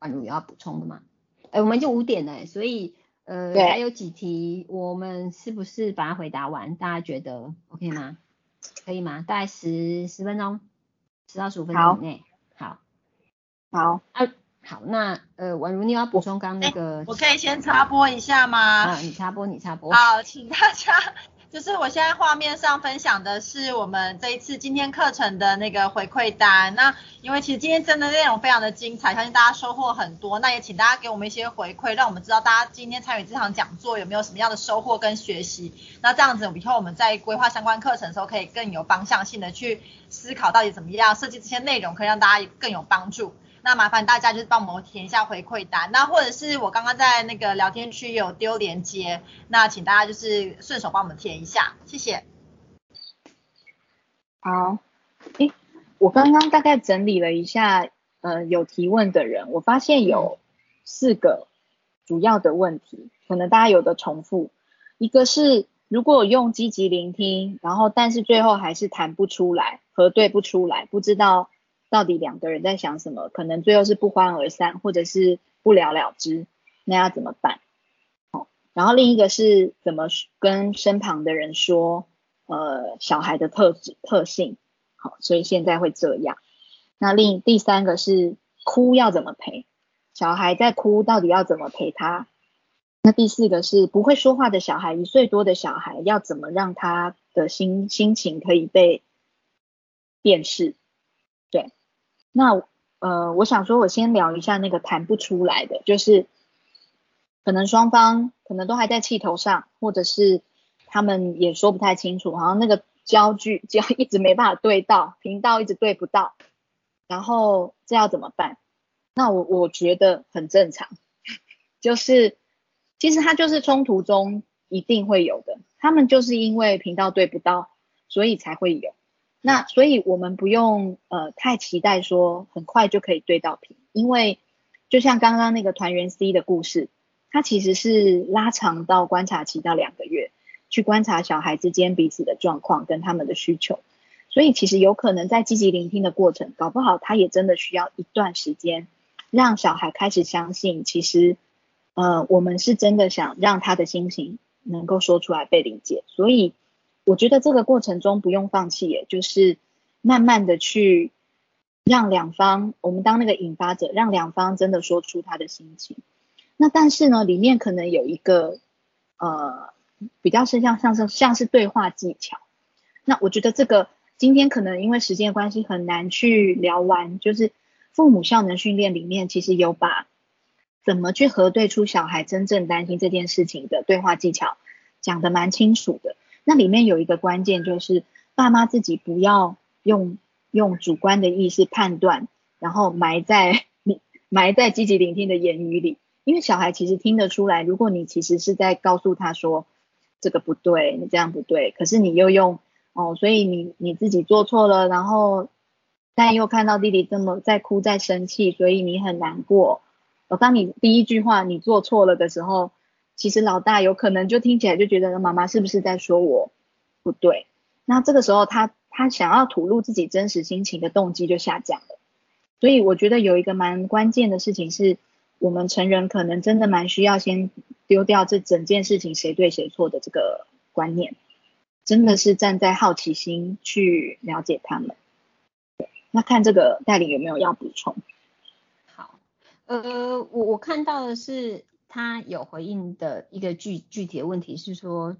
宛如有要补充的吗？哎，我们就五点了，所以呃还有几题，我们是不是把它回答完？大家觉得 OK 吗？可以吗？大概十十分钟，十到十五分钟以内。好，好，啊好，那呃宛如你要补充刚刚那个我可以先插播一下吗？啊，你插播，你插播。好，请大家，就是我现在画面上分享的是我们这一次今天课程的那个回馈单。那因为其实今天真的内容非常的精彩，相信大家收获很多。那也请大家给我们一些回馈，让我们知道大家今天参与这场讲座有没有什么样的收获跟学习。那这样子以后我们在规划相关课程的时候，可以更有方向性的去思考到底怎么样设计这些内容，可以让大家更有帮助。那麻烦大家就是帮我们填一下回馈单，那或者是我刚刚在那个聊天区有丢链接，那请大家就是顺手帮我们填一下，谢谢。好，诶，我刚刚大概整理了一下，呃，有提问的人，我发现有四个主要的问题，可能大家有的重复。一个是如果用积极聆听，然后但是最后还是谈不出来，核对不出来，不知道到底两个人在想什么，可能最后是不欢而散，或者是不了了之，那要怎么办？哦，然后另一个是怎么跟身旁的人说，呃，小孩的特质特性，好，所以现在会这样。那另第三个是哭要怎么陪，小孩在哭到底要怎么陪他？那第四个是不会说话的小孩，一岁多的小孩要怎么让他的心心情可以被辨识？那呃，我想说，我先聊一下那个谈不出来的，就是可能双方可能都还在气头上，或者是他们也说不太清楚，好像那个焦距焦一直没办法对到，频道一直对不到，然后这要怎么办？那我我觉得很正常，就是其实它就是冲突中一定会有的，他们就是因为频道对不到，所以才会有。那所以我们不用呃太期待说很快就可以对到频，因为就像刚刚那个团员 C 的故事，它其实是拉长到观察期到两个月，去观察小孩之间彼此的状况跟他们的需求。所以其实有可能在积极聆听的过程，搞不好他也真的需要一段时间，让小孩开始相信，其实呃我们是真的想让他的心情能够说出来被理解。所以我觉得这个过程中不用放弃，也就是慢慢的去让两方，我们当那个引发者，让两方真的说出他的心情。那但是呢，里面可能有一个呃比较是像像是像是对话技巧。那我觉得这个今天可能因为时间关系很难去聊完，就是父母效能训练里面其实有把怎么去核对出小孩真正担心这件事情的对话技巧讲得蛮清楚的。那里面有一个关键就是爸妈自己不要用用主观的意识判断，然后埋在埋在积极聆听的言语里，因为小孩其实听得出来，如果你其实是在告诉他说这个不对，你这样不对，可是你又用哦，所以你你自己做错了，然后但又看到弟弟这么在哭在生气，所以你很难过。哦，当你第一句话你做错了的时候，其实老大有可能就听起来就觉得妈妈是不是在说我不对？那这个时候他他想要吐露自己真实心情的动机就下降了。所以我觉得有一个蛮关键的事情是，我们成人可能真的蛮需要先丢掉这整件事情谁对谁错的这个观念，真的是站在好奇心去了解他们。那看这个带领有没有要补充？好，呃，我我看到的是他有回应的一个具具体的问题是说，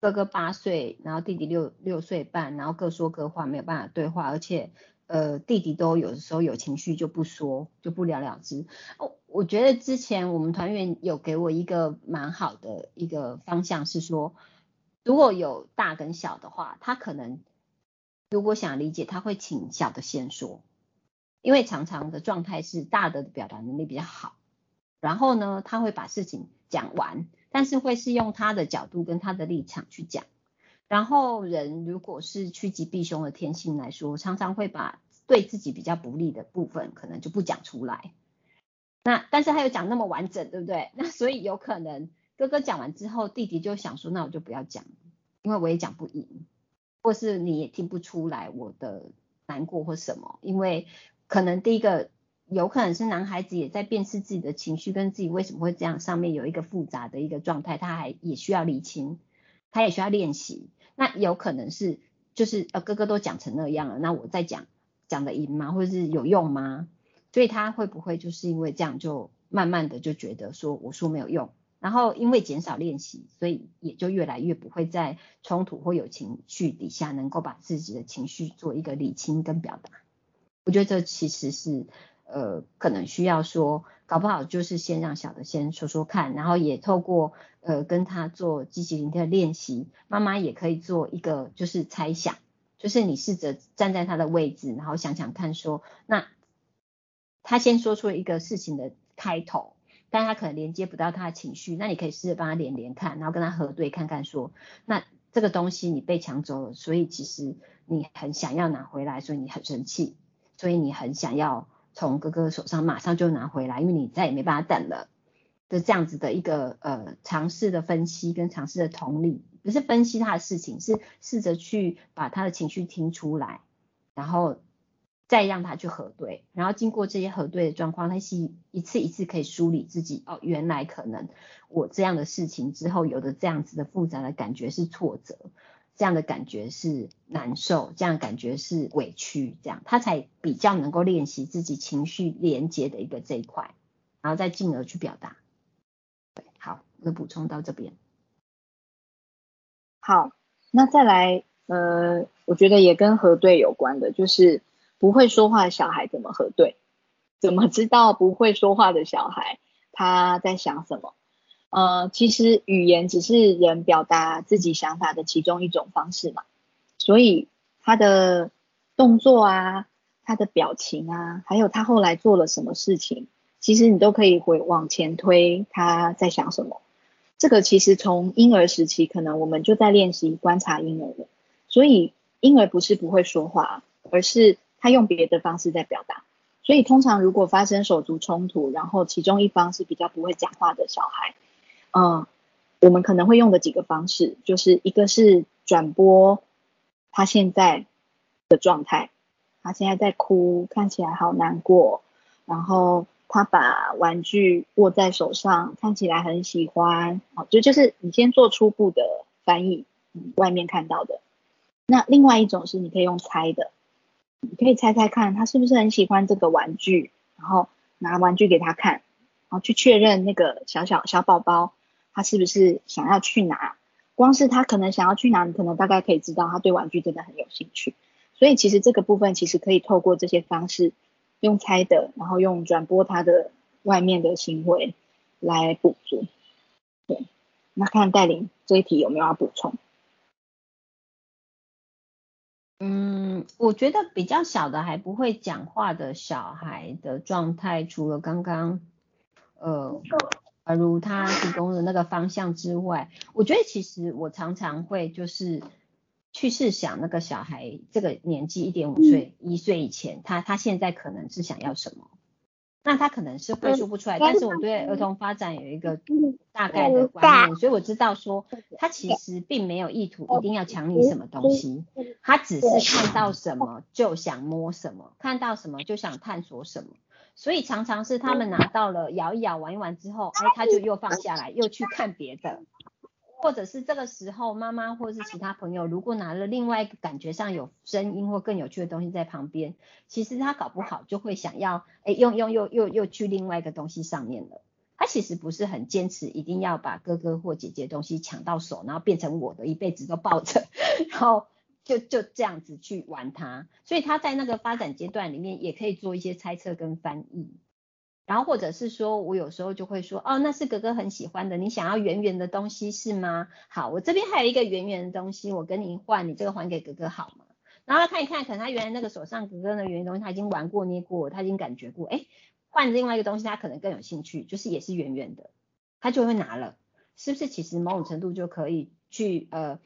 哥哥八岁，然后弟弟六六岁半，然后各说各话，没有办法对话，而且呃弟弟都有的时候有情绪就不说，就不了了之。哦，我觉得之前我们团员有给我一个蛮好的一个方向是说，如果有大跟小的话，他可能如果想理解，他会请小的先说。因为常常的状态是大的表达能力比较好，然后呢，他会把事情讲完，但是会是用他的角度跟他的立场去讲。然后人如果是趋吉避凶的天性来说，常常会把对自己比较不利的部分可能就不讲出来。那但是他又讲那么完整，对不对？那所以有可能哥哥讲完之后，弟弟就想说，那我就不要讲，因为我也讲不赢，或是你也听不出来我的难过或什么，因为。可能第一个有可能是男孩子也在辨识自己的情绪跟自己为什么会这样，上面有一个复杂的一个状态，他还也需要理清，他也需要练习。那有可能是就是呃哥哥都讲成那样了，那我再讲讲的赢吗，或者是有用吗？所以他会不会就是因为这样就慢慢的就觉得说我说没有用，然后因为减少练习，所以也就越来越不会在冲突或有情绪底下能够把自己的情绪做一个理清跟表达。我觉得这其实是呃可能需要说，搞不好就是先让小的先说说看，然后也透过呃跟他做积极聆听的练习，妈妈也可以做一个就是猜想，就是你试着站在他的位置，然后想想看说那。他先说出一个事情的开头，但他可能连接不到他的情绪，那你可以试着帮他连连看，然后跟他核对看看，说那这个东西你被抢走了，所以其实你很想要拿回来，所以你很生气，所以你很想要从哥哥手上马上就拿回来，因为你再也没办法等了的这样子的一个呃尝试的分析跟尝试的同理，不是分析他的事情，是试着去把他的情绪听出来，然后。再让他去核对，然后经过这些核对的状况，他是一次一次可以梳理自己哦，原来可能我这样的事情之后有的这样子的复杂的感觉是挫折，这样的感觉是难受，这样感觉是委屈，这样他才比较能够练习自己情绪连接的一个这一块，然后再进而去表达。对，好，我补充到这边。好，那再来，呃，我觉得也跟核对有关的，就是。不会说话的小孩怎么核对？怎么知道不会说话的小孩他在想什么？呃，其实语言只是人表达自己想法的其中一种方式嘛。所以他的动作啊，他的表情啊，还有他后来做了什么事情，其实你都可以回往前推他在想什么。这个其实从婴儿时期，可能我们就在练习观察婴儿了。所以婴儿不是不会说话，而是。他用别的方式在表达，所以通常如果发生手足冲突，然后其中一方是比较不会讲话的小孩，嗯，我们可能会用的几个方式，就是一个是转播他现在的状态，他现在在哭，看起来好难过，然后他把玩具握在手上，看起来很喜欢，好，就就是你先做初步的翻译，外面看到的。那另外一种是你可以用猜的。你可以猜猜看，他是不是很喜欢这个玩具？然后拿玩具给他看，然后去确认那个小小小宝宝他是不是想要去哪。光是他可能想要去哪，你可能大概可以知道他对玩具真的很有兴趣。所以其实这个部分其实可以透过这些方式，用猜的，然后用转播他的外面的行为来补足。对，那看带领这一题有没有要补充？嗯，我觉得比较小的还不会讲话的小孩的状态，除了刚刚呃，而如他提供的那个方向之外，我觉得其实我常常会就是去试想那个小孩这个年纪一点五岁一岁以前，他他现在可能是想要什么？那他可能是会说不出来，但是我对儿童发展有一个大概的观念，所以我知道说他其实并没有意图一定要抢你什么东西，他只是看到什么就想摸什么，看到什么就想探索什么，所以常常是他们拿到了摇一摇玩一玩之后，哎，他就又放下来，又去看别的。或者是这个时候，妈妈或者是其他朋友，如果拿了另外一个感觉上有声音或更有趣的东西在旁边，其实他搞不好就会想要，哎，用用又又又去另外一个东西上面了。他其实不是很坚持，一定要把哥哥或姐姐东西抢到手，然后变成我的，一辈子都抱着，然后就就这样子去玩它。所以他在那个发展阶段里面，也可以做一些猜测跟翻译。然后或者是说，我有时候就会说，哦，那是哥哥很喜欢的，你想要圆圆的东西是吗？好，我这边还有一个圆圆的东西，我跟你换，你这个还给哥哥好吗？然后看一看，可能他原来那个手上哥哥的圆圆东西他已经玩过、捏过，他已经感觉过，哎，换另外一个东西他可能更有兴趣，就是也是圆圆的，他就会拿了，是不是？其实某种程度就可以去呃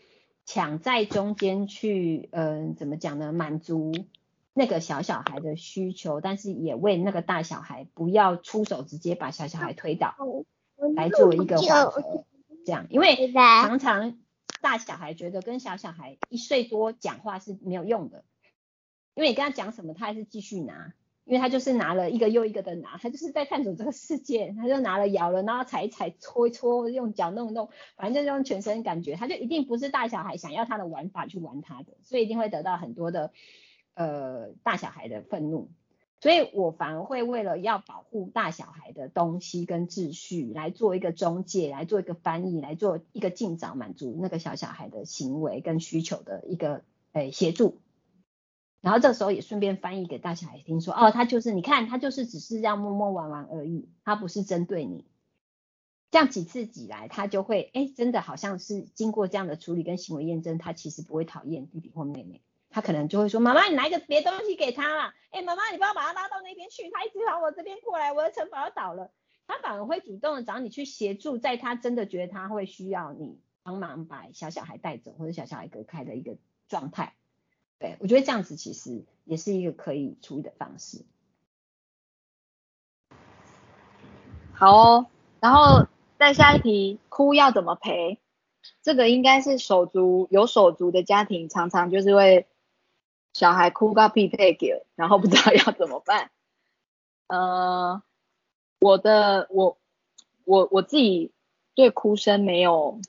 抢在中间去，呃，怎么讲呢？满足。那个小小孩的需求，但是也为那个大小孩不要出手，直接把小小孩推倒，来做一个缓和，这样，因为常常大小孩觉得跟小小孩一岁多讲话是没有用的，因为你跟他讲什么，他还是继续拿，因为他就是拿了一个又一个的拿，他就是在探索这个世界，他就拿了咬了，然后踩一踩，搓一搓，用脚弄一弄，反正就用全身感觉，他就一定不是大小孩想要他的玩法去玩他的，所以一定会得到很多的呃大小孩的愤怒。所以我反而会为了要保护大小孩的东西跟秩序，来做一个中介，来做一个翻译，来做一个尽早满足那个小小孩的行为跟需求的一个诶协助。然后这时候也顺便翻译给大小孩听，说哦，他就是你看，他就是只是这样摸摸玩玩而已，他不是针对你。这样几次几来，他就会哎，真的好像是经过这样的处理跟行为验证，他其实不会讨厌弟弟或妹妹。他可能就会说：“妈妈，你拿一个别东西给他啦。哎，妈妈，你不要把他拉到那边去，他一直往我这边过来，我的城堡要倒了。他反而会主动的找你去协助，在他真的觉得他会需要你帮忙把小小孩带走或者小小孩隔开的一个状态。对我觉得这样子其实也是一个可以处理的方式。好哦，然后再下一题，哭要怎么赔？这个应该是手足有手足的家庭，常常就是会。小孩哭到屁屁给，然后不知道要怎么办。呃，我的我我我自己对哭声没有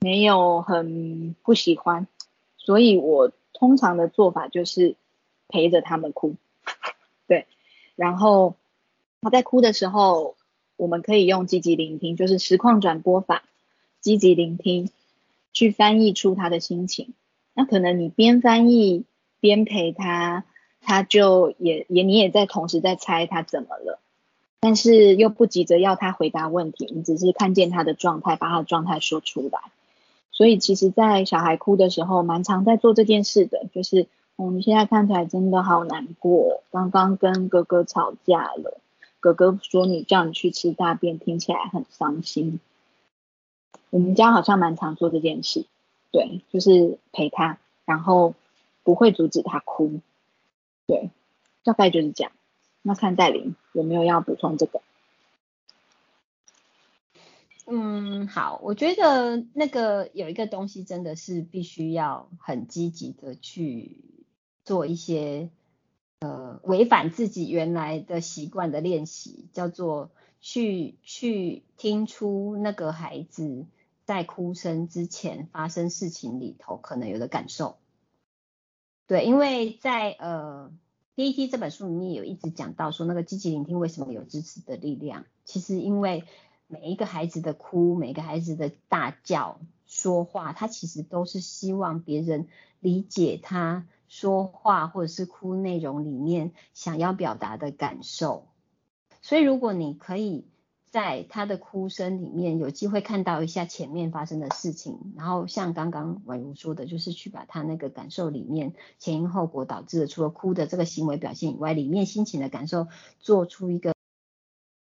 没有很不喜欢，所以我通常的做法就是陪着他们哭。对，然后他在哭的时候，我们可以用积极聆听，就是实况转播法，积极聆听，去翻译出他的心情。那可能你边翻译。边陪他，他就也也你也在同时在猜他怎么了，但是又不急着要他回答问题，你只是看见他的状态，把他的状态说出来。所以其实，在小孩哭的时候，蛮常在做这件事的，就是我们现在看起来真的好难过，刚刚跟哥哥吵架了，哥哥说你叫你去吃大便，听起来很伤心。我们家好像蛮常做这件事，对，就是陪他，然后。不会阻止他哭，对，大概就是这样。那看戴琳有没有要补充这个？嗯，好，我觉得那个有一个东西真的是必须要很积极的去做一些呃违反自己原来的习惯的练习，叫做去去听出那个孩子在哭声之前发生事情里头可能有的感受。对，因为在呃 DET 这本书里面有一直讲到说，那个积极聆听为什么有支持的力量？其实因为每一个孩子的哭，每个孩子的大叫、说话，他其实都是希望别人理解他说话或者是哭内容里面想要表达的感受。所以如果你可以。在他的哭声里面，有机会看到一下前面发生的事情，然后像刚刚宛如说的，就是去把他那个感受里面前因后果导致的，除了哭的这个行为表现以外，里面心情的感受做出一个